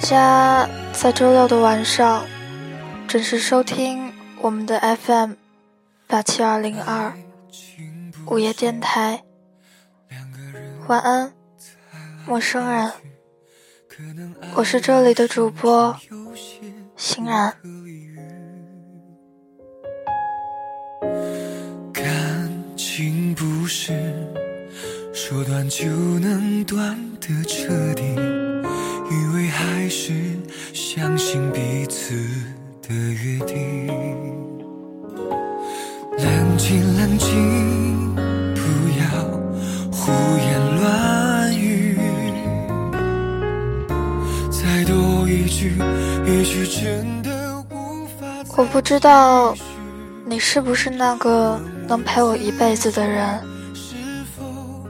大家在周六的晚上准时收听我们的 FM 八七二零二午夜电台。晚安，陌生人，我是这里的主播欣然。感情不是说断就能断的彻底，以为还是相信彼此的约定。冷静冷静，不要胡言乱语，再多一句一句真的无法我不知道你是不是那个能陪我一辈子的人。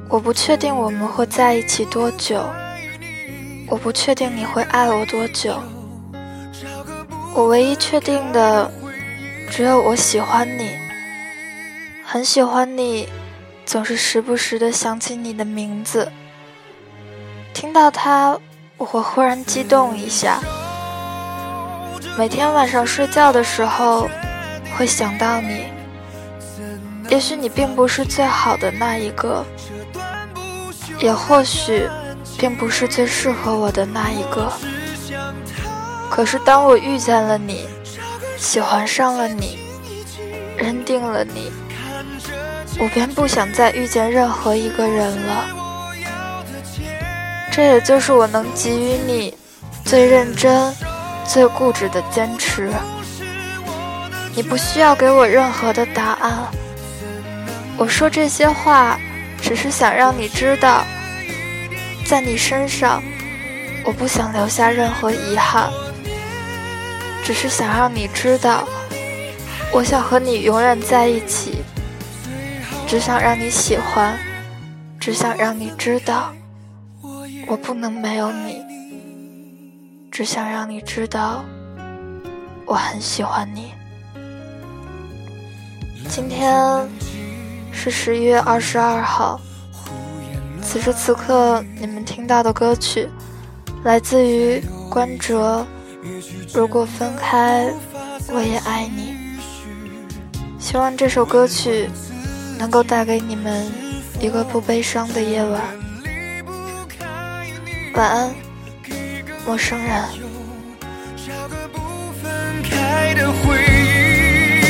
我不确定我们会在一起多久，我不确定你会爱我多久。我唯一确定的，只有我喜欢你，很喜欢你，总是时不时的想起你的名字。听到它，我会忽然激动一下。每天晚上睡觉的时候，会想到你。也许你并不是最好的那一个。也或许，并不是最适合我的那一个。可是当我遇见了你，喜欢上了你，认定了你，我便不想再遇见任何一个人了。这也就是我能给予你最认真、最固执的坚持。你不需要给我任何的答案。我说这些话。只是想让你知道，在你身上，我不想留下任何遗憾。只是想让你知道，我想和你永远在一起。只想让你喜欢，只想让你知道，我不能没有你。只想让你知道，我很喜欢你。今天。是十一月二十二号。此时此刻你们听到的歌曲，来自于关喆。如果分开，我也爱你。希望这首歌曲能够带给你们一个不悲伤的夜晚。晚安，陌生人。分开的回忆，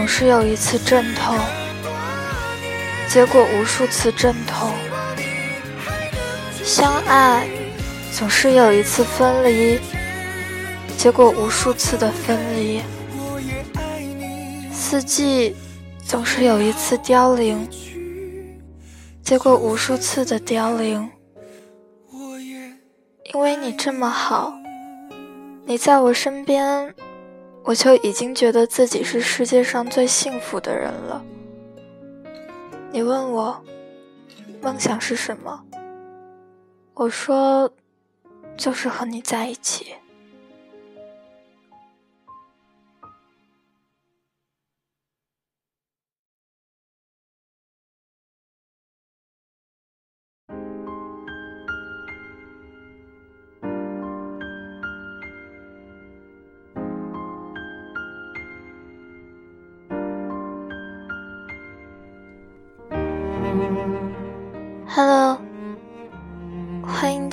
总是有一次阵痛，结果无数次阵痛；相爱总是有一次分离，结果无数次的分离；四季总是有一次凋零，结果无数次的凋零。因为你这么好，你在我身边。我就已经觉得自己是世界上最幸福的人了。你问我梦想是什么？我说，就是和你在一起。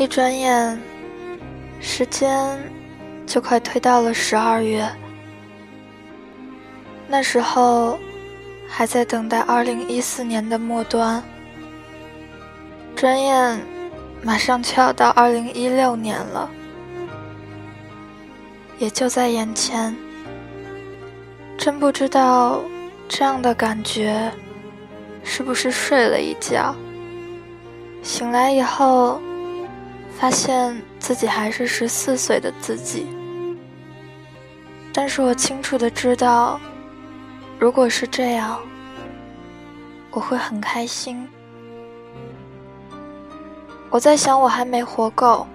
一转眼，时间就快推到了十二月。那时候，还在等待二零一四年的末端。转眼，马上就要到二零一六年了，也就在眼前。真不知道，这样的感觉，是不是睡了一觉，醒来以后。发现自己还是十四岁的自己，但是我清楚的知道，如果是这样，我会很开心。我在想，我还没活够，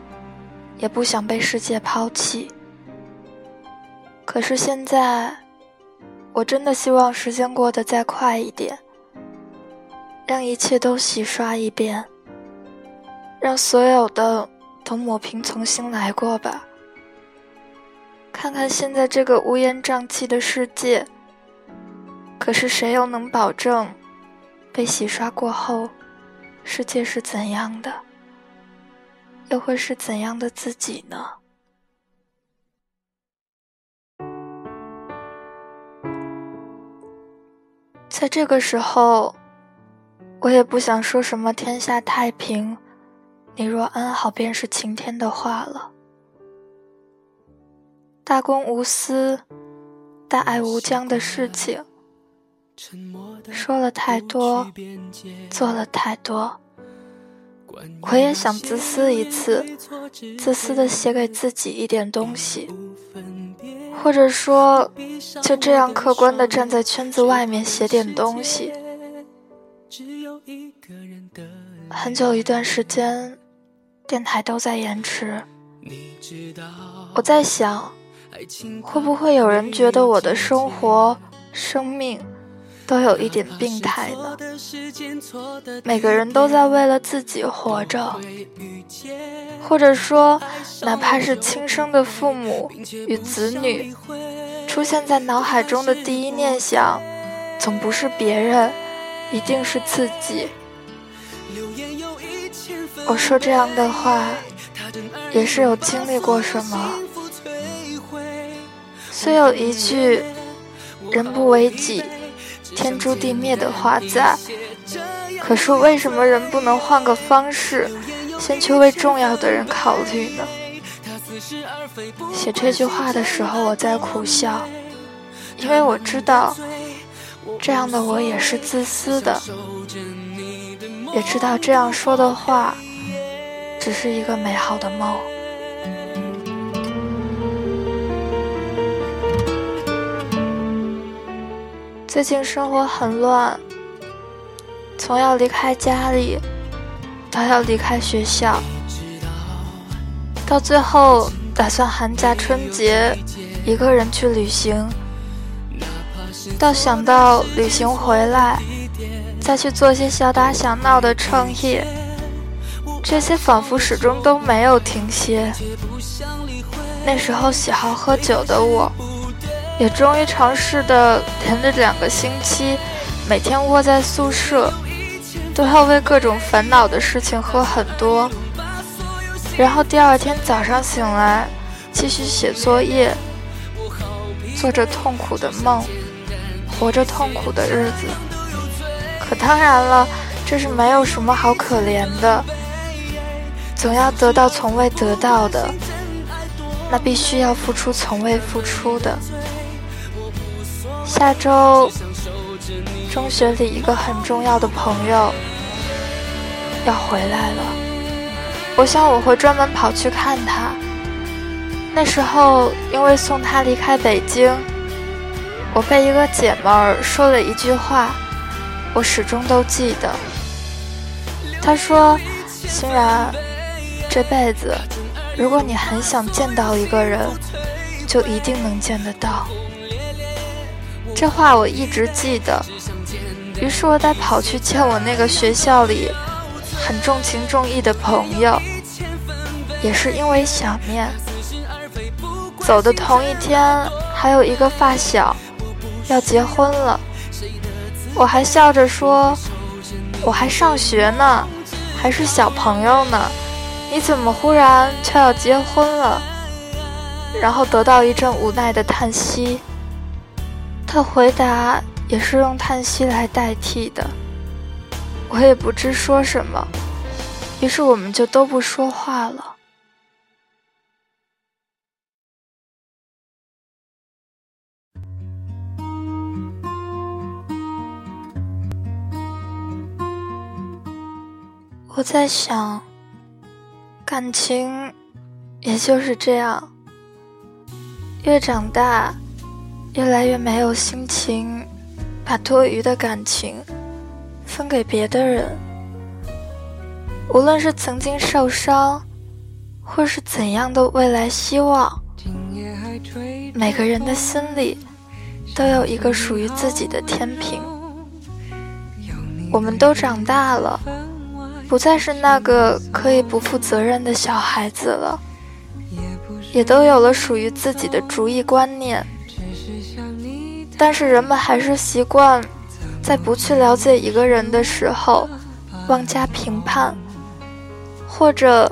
也不想被世界抛弃。可是现在，我真的希望时间过得再快一点，让一切都洗刷一遍，让所有的。都抹平，重新来过吧。看看现在这个乌烟瘴气的世界。可是谁又能保证，被洗刷过后，世界是怎样的？又会是怎样的自己呢？在这个时候，我也不想说什么天下太平。你若安好，便是晴天的话了。大公无私、大爱无疆的事情，说了太多，做了太多。我也想自私一次，自私的写给自己一点东西，或者说，就这样客观的站在圈子外面写点东西。很久一段时间。电台都在延迟，我在想，会不会有人觉得我的生活、生命都有一点病态呢？每个人都在为了自己活着，或者说，哪怕是亲生的父母与子女，出现在脑海中的第一念想，总不是别人，一定是自己。我说这样的话，也是有经历过什么。虽有一句“人不为己，天诛地灭”的话在，可是为什么人不能换个方式，先去为重要的人考虑呢？写这句话的时候，我在苦笑，因为我知道，这样的我也是自私的，也知道这样说的话。只是一个美好的梦。最近生活很乱，从要离开家里，到要离开学校，到最后打算寒假春节一个人去旅行，到想到旅行回来再去做些小打小闹的创业，这些仿佛始终都没有停歇。那时候喜好喝酒的我，也终于尝试的连着两个星期，每天窝在宿舍，都要为各种烦恼的事情喝很多，然后第二天早上醒来，继续写作业，做着痛苦的梦，活着痛苦的日子。可当然了，这是没有什么好可怜的，总要得到从未得到的。那必须要付出从未付出的。下周，中学里一个很重要的朋友要回来了，我想我会专门跑去看他。那时候，因为送他离开北京，我被一个姐们儿说了一句话，我始终都记得。她说：“欣然，这辈子。”如果你很想见到一个人，就一定能见得到。这话我一直记得。于是我得跑去见我那个学校里很重情重义的朋友，也是因为想念。走的同一天，还有一个发小要结婚了，我还笑着说：“我还上学呢，还是小朋友呢。”你怎么忽然就要结婚了？然后得到一阵无奈的叹息。他回答也是用叹息来代替的。我也不知说什么，于是我们就都不说话了。我在想。感情，也就是这样。越长大，越来越没有心情把多余的感情分给别的人。无论是曾经受伤，或是怎样的未来希望，每个人的心里都有一个属于自己的天平。我们都长大了。不再是那个可以不负责任的小孩子了，也都有了属于自己的主意观念。但是人们还是习惯在不去了解一个人的时候，妄加评判，或者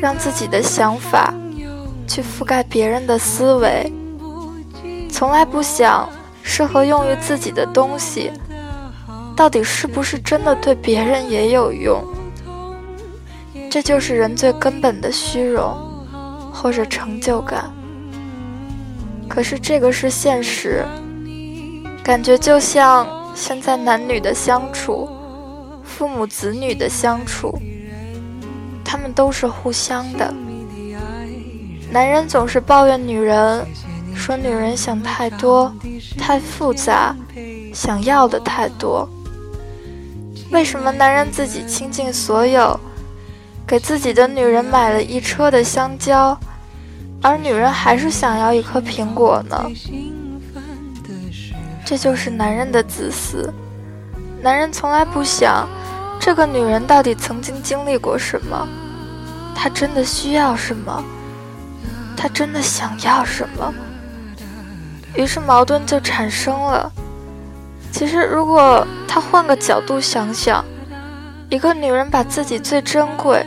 让自己的想法去覆盖别人的思维，从来不想适合用于自己的东西。到底是不是真的对别人也有用？这就是人最根本的虚荣，或者成就感。可是这个是现实，感觉就像现在男女的相处，父母子女的相处，他们都是互相的。男人总是抱怨女人，说女人想太多，太复杂，想要的太多。为什么男人自己倾尽所有，给自己的女人买了一车的香蕉，而女人还是想要一颗苹果呢？这就是男人的自私。男人从来不想，这个女人到底曾经经历过什么，她真的需要什么，她真的想要什么。于是矛盾就产生了。其实，如果他换个角度想想，一个女人把自己最珍贵、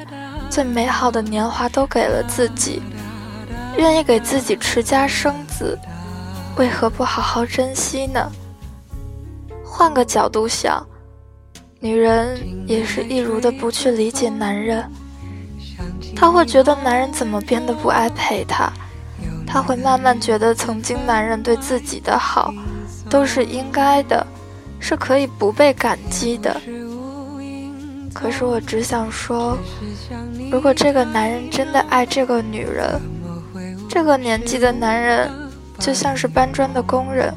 最美好的年华都给了自己，愿意给自己持家生子，为何不好好珍惜呢？换个角度想，女人也是一如的不去理解男人，她会觉得男人怎么变得不爱陪她，她会慢慢觉得曾经男人对自己的好。都是应该的，是可以不被感激的。可是我只想说，如果这个男人真的爱这个女人，这个年纪的男人就像是搬砖的工人，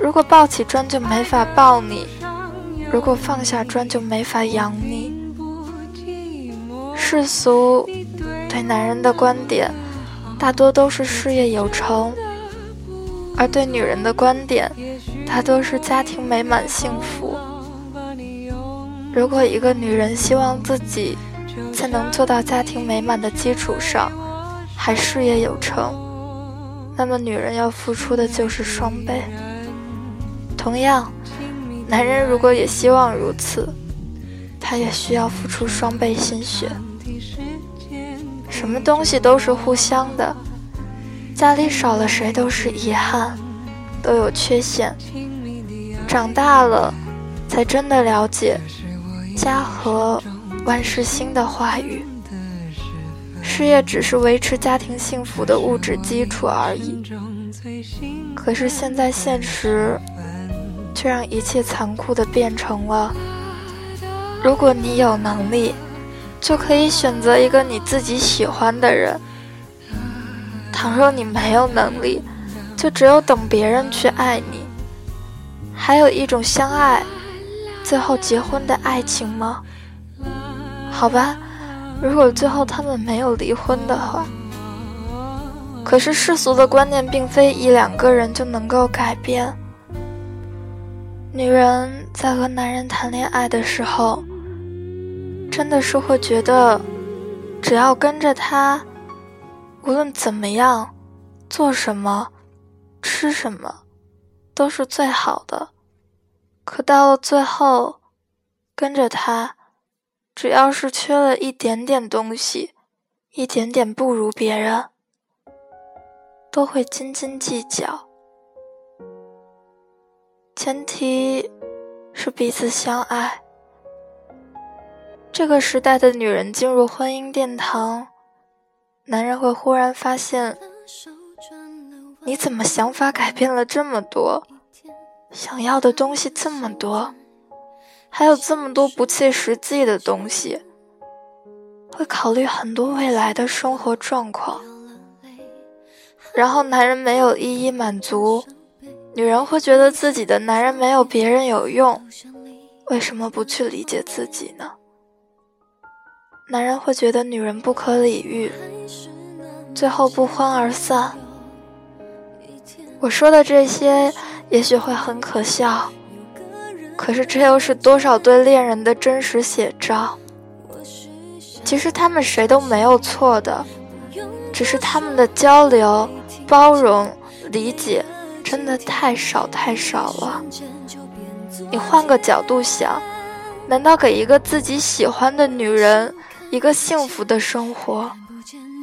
如果抱起砖就没法抱你，如果放下砖就没法养你。世俗对男人的观点，大多都是事业有成，而对女人的观点，大多是家庭美满幸福。如果一个女人希望自己在能做到家庭美满的基础上，还事业有成，那么女人要付出的就是双倍。同样，男人如果也希望如此，他也需要付出双倍心血。什么东西都是互相的，家里少了谁都是遗憾，都有缺陷。长大了，才真的了解“家和万事兴”的话语。事业只是维持家庭幸福的物质基础而已。可是现在现实，却让一切残酷的变成了：如果你有能力，就可以选择一个你自己喜欢的人；倘若你没有能力，就只有等别人去爱你。还有一种相爱，最后结婚的爱情吗？好吧。如果最后他们没有离婚的话，可是世俗的观念并非一两个人就能够改变。女人在和男人谈恋爱的时候，真的是会觉得，只要跟着他，无论怎么样，做什么，吃什么，都是最好的。可到了最后，跟着他。只要是缺了一点点东西，一点点不如别人，都会斤斤计较。前提是彼此相爱。这个时代的女人进入婚姻殿堂，男人会忽然发现，你怎么想法改变了这么多，想要的东西这么多。还有这么多不切实际的东西，会考虑很多未来的生活状况，然后男人没有一一满足，女人会觉得自己的男人没有别人有用，为什么不去理解自己呢？男人会觉得女人不可理喻，最后不欢而散。我说的这些，也许会很可笑。可是，这又是多少对恋人的真实写照？其实他们谁都没有错的，只是他们的交流、包容、理解真的太少太少了。你换个角度想，难道给一个自己喜欢的女人一个幸福的生活，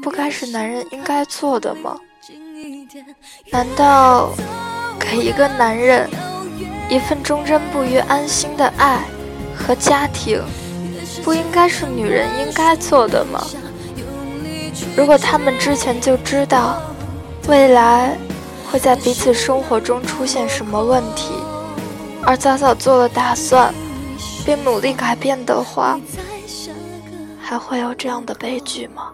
不该是男人应该做的吗？难道给一个男人？一份忠贞不渝、安心的爱和家庭，不应该是女人应该做的吗？如果他们之前就知道未来会在彼此生活中出现什么问题，而早早做了打算，并努力改变的话，还会有这样的悲剧吗？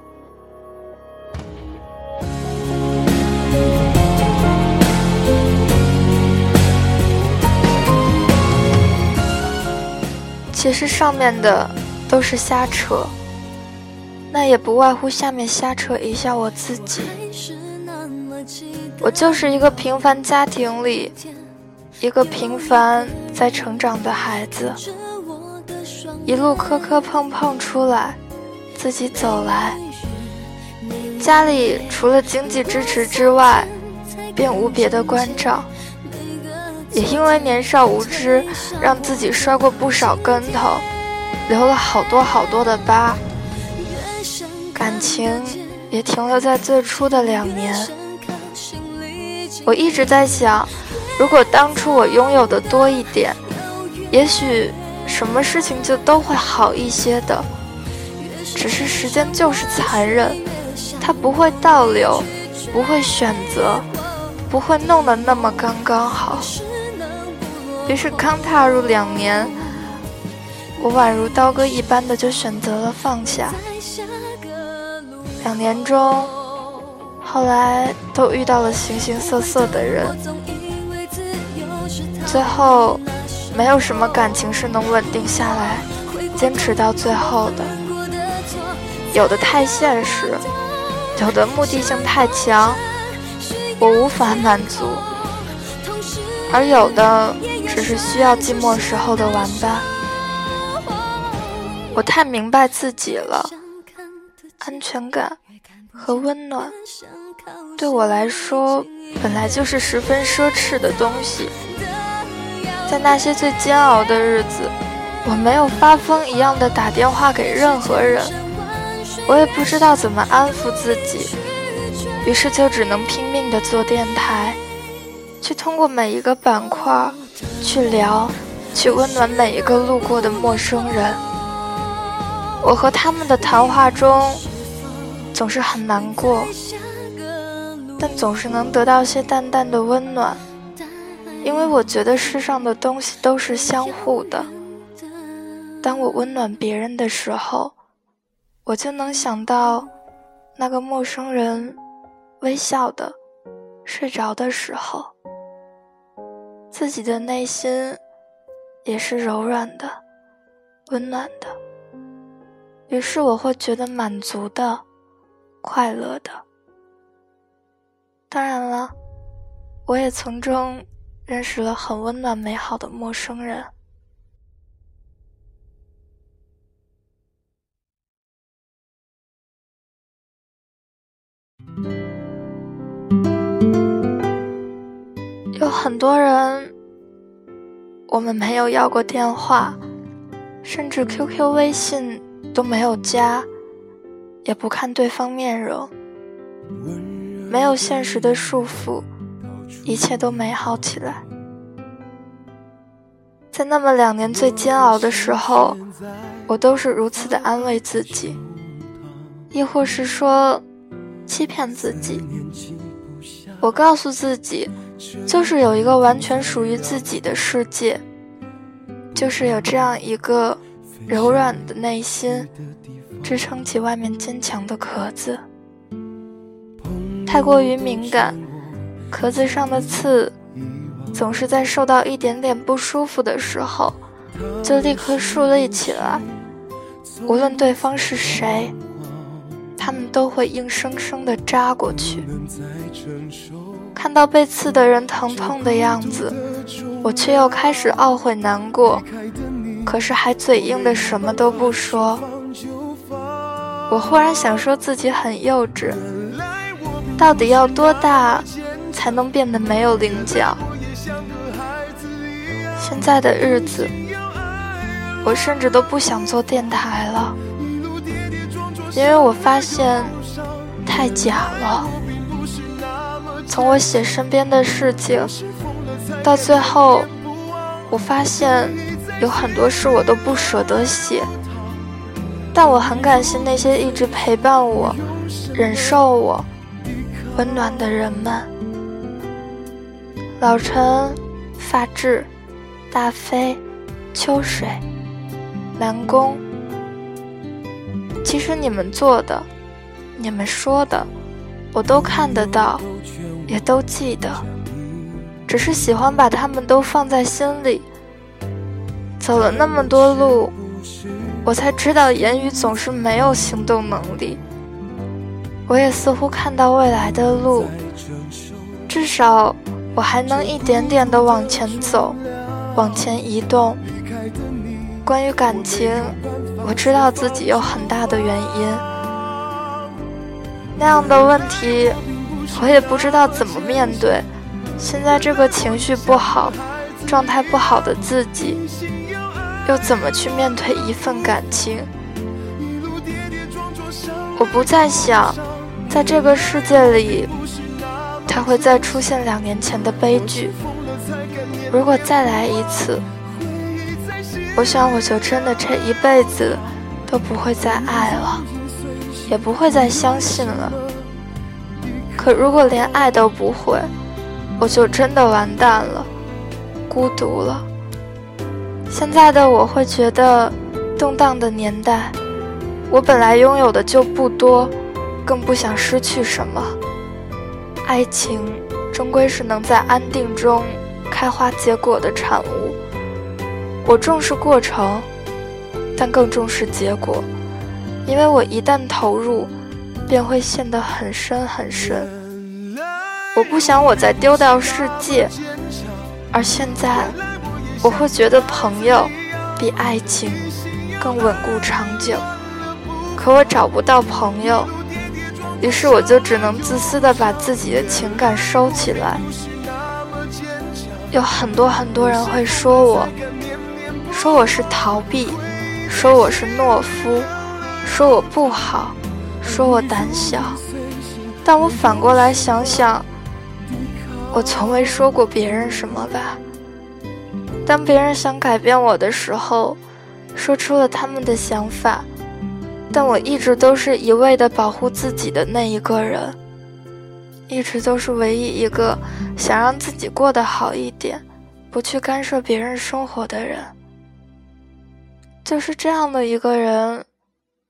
其实上面的都是瞎扯，那也不外乎下面瞎扯一下我自己。我就是一个平凡家庭里一个平凡在成长的孩子，一路磕磕碰碰出来，自己走来。家里除了经济支持之外，便无别的关照。也因为年少无知，让自己摔过不少跟头，留了好多好多的疤。感情也停留在最初的两年。我一直在想，如果当初我拥有的多一点，也许什么事情就都会好一些的。只是时间就是残忍，它不会倒流，不会选择，不会弄得那么刚刚好。于是刚踏入两年，我宛如刀割一般的就选择了放下。两年中，后来都遇到了形形色色的人，最后没有什么感情是能稳定下来、坚持到最后的。有的太现实，有的目的性太强，我无法满足；而有的只是需要寂寞时候的玩伴。我太明白自己了，安全感和温暖对我来说本来就是十分奢侈的东西。在那些最煎熬的日子，我没有发疯一样的打电话给任何人，我也不知道怎么安抚自己，于是就只能拼命的做电台，去通过每一个板块去聊，去温暖每一个路过的陌生人。我和他们的谈话中，总是很难过，但总是能得到些淡淡的温暖，因为我觉得世上的东西都是相互的。当我温暖别人的时候，我就能想到那个陌生人微笑的睡着的时候，自己的内心也是柔软的、温暖的。于是我会觉得满足的、快乐的。当然了，我也从中认识了很温暖、美好的陌生人。有很多人，我们没有要过电话，甚至 QQ、微信。都没有加，也不看对方面容，没有现实的束缚，一切都美好起来。在那么两年最煎熬的时候，我都是如此的安慰自己，亦或是说欺骗自己。我告诉自己，就是有一个完全属于自己的世界，就是有这样一个。柔软的内心支撑起外面坚强的壳子。太过于敏感，壳子上的刺总是在受到一点点不舒服的时候，就立刻竖立起来。无论对方是谁，他们都会硬生生地扎过去。看到被刺的人疼痛的样子，我却又开始懊悔难过。可是还嘴硬的什么都不说。我忽然想说自己很幼稚，到底要多大才能变得没有棱角？现在的日子，我甚至都不想做电台了，因为我发现太假了。从我写身边的事情，到最后，我发现。有很多事我都不舍得写，但我很感谢那些一直陪伴我、忍受我、温暖的人们。老陈、发质、大飞、秋水、南宫，其实你们做的、你们说的，我都看得到，也都记得，只是喜欢把他们都放在心里。走了那么多路，我才知道言语总是没有行动能力。我也似乎看到未来的路，至少我还能一点点的往前走，往前移动。关于感情，我知道自己有很大的原因。那样的问题，我也不知道怎么面对。现在这个情绪不好、状态不好的自己。又怎么去面对一份感情？我不再想，在这个世界里，他会再出现两年前的悲剧。如果再来一次，我想我就真的这一辈子都不会再爱了，也不会再相信了。可如果连爱都不会，我就真的完蛋了，孤独了。现在的我会觉得，动荡的年代，我本来拥有的就不多，更不想失去什么。爱情终归是能在安定中开花结果的产物。我重视过程，但更重视结果，因为我一旦投入，便会陷得很深很深。我不想我再丢掉世界，而现在我会觉得朋友比爱情更稳固长久。可我找不到朋友，于是我就只能自私的把自己的情感收起来。有很多很多人会说我，说我是逃避，说我是懦夫，说我不好，说我胆小。但我反过来想想。我从未说过别人什么吧。当别人想改变我的时候，说出了他们的想法，但我一直都是一味的保护自己的那一个人，一直都是唯一一个想让自己过得好一点，不去干涉别人生活的人。就是这样的一个人，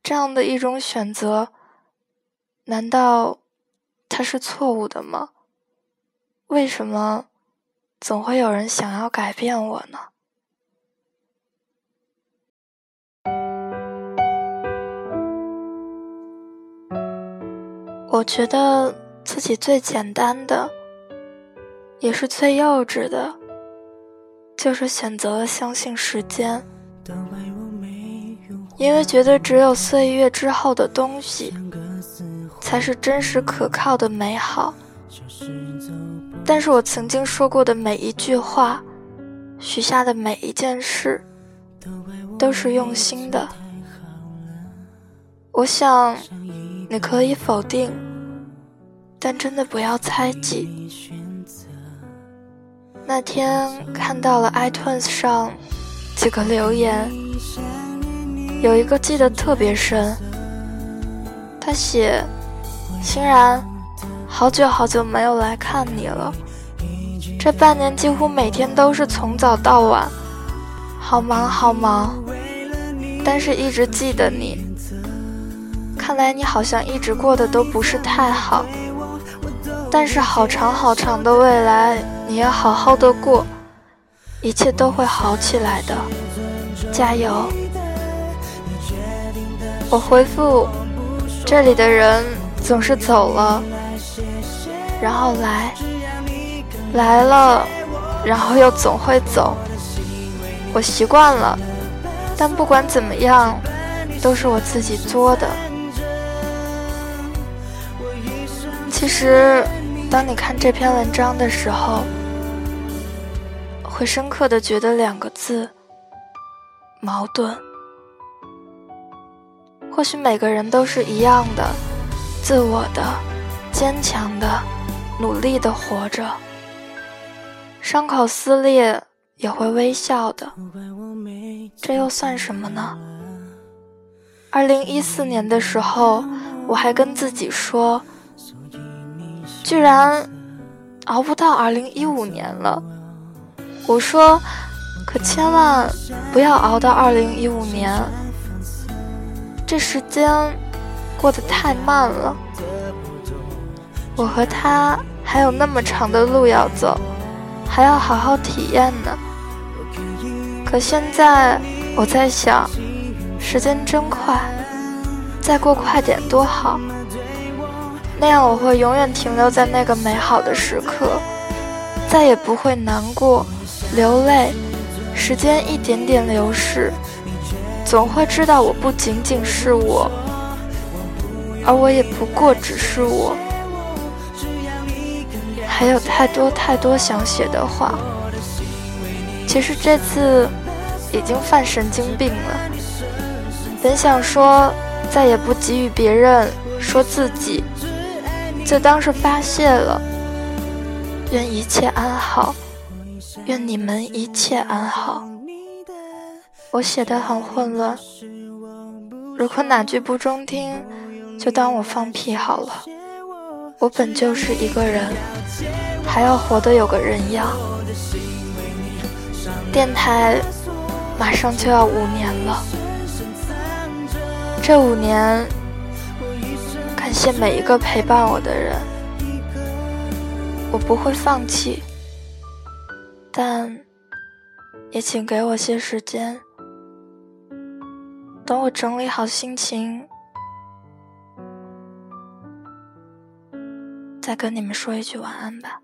这样的一种选择，难道他是错误的吗？为什么总会有人想要改变我呢？我觉得自己最简单的，也是最幼稚的，就是选择了相信时间，因为觉得只有岁月之后的东西，才是真实可靠的美好。但是我曾经说过的每一句话，许下的每一件事，都是用心的。我想，你可以否定，但真的不要猜忌。那天看到了 iTunes 上几个留言，有一个记得特别深，他写：“欣然。”好久好久没有来看你了，这半年几乎每天都是从早到晚，好忙好忙，但是一直记得你。看来你好像一直过得都不是太好，但是好长好长的未来，你要好好的过，一切都会好起来的，加油！我回复，这里的人总是走了。然后来，来了，然后又总会走。我习惯了，但不管怎么样，都是我自己作的。其实，当你看这篇文章的时候，会深刻的觉得两个字：矛盾。或许每个人都是一样的，自我的，坚强的。努力的活着，伤口撕裂也会微笑的，这又算什么呢？二零一四年的时候，我还跟自己说，居然熬不到二零一五年了。我说，可千万不要熬到二零一五年，这时间过得太慢了。我和他。还有那么长的路要走，还要好好体验呢。可现在我在想，时间真快，再过快点多好。那样我会永远停留在那个美好的时刻，再也不会难过、流泪。时间一点点流逝，总会知道我不仅仅是我，而我也不过只是我。还有太多太多想写的话，其实这次已经犯神经病了。本想说再也不给予别人，说自己就当是发泄了。愿一切安好，愿你们一切安好。我写的很混乱，如果哪句不中听，就当我放屁好了。我本就是一个人，还要活得有个人样。电台马上就要五年了，这五年，感谢每一个陪伴我的人，我不会放弃，但也请给我些时间，等我整理好心情。再跟你们说一句晚安吧。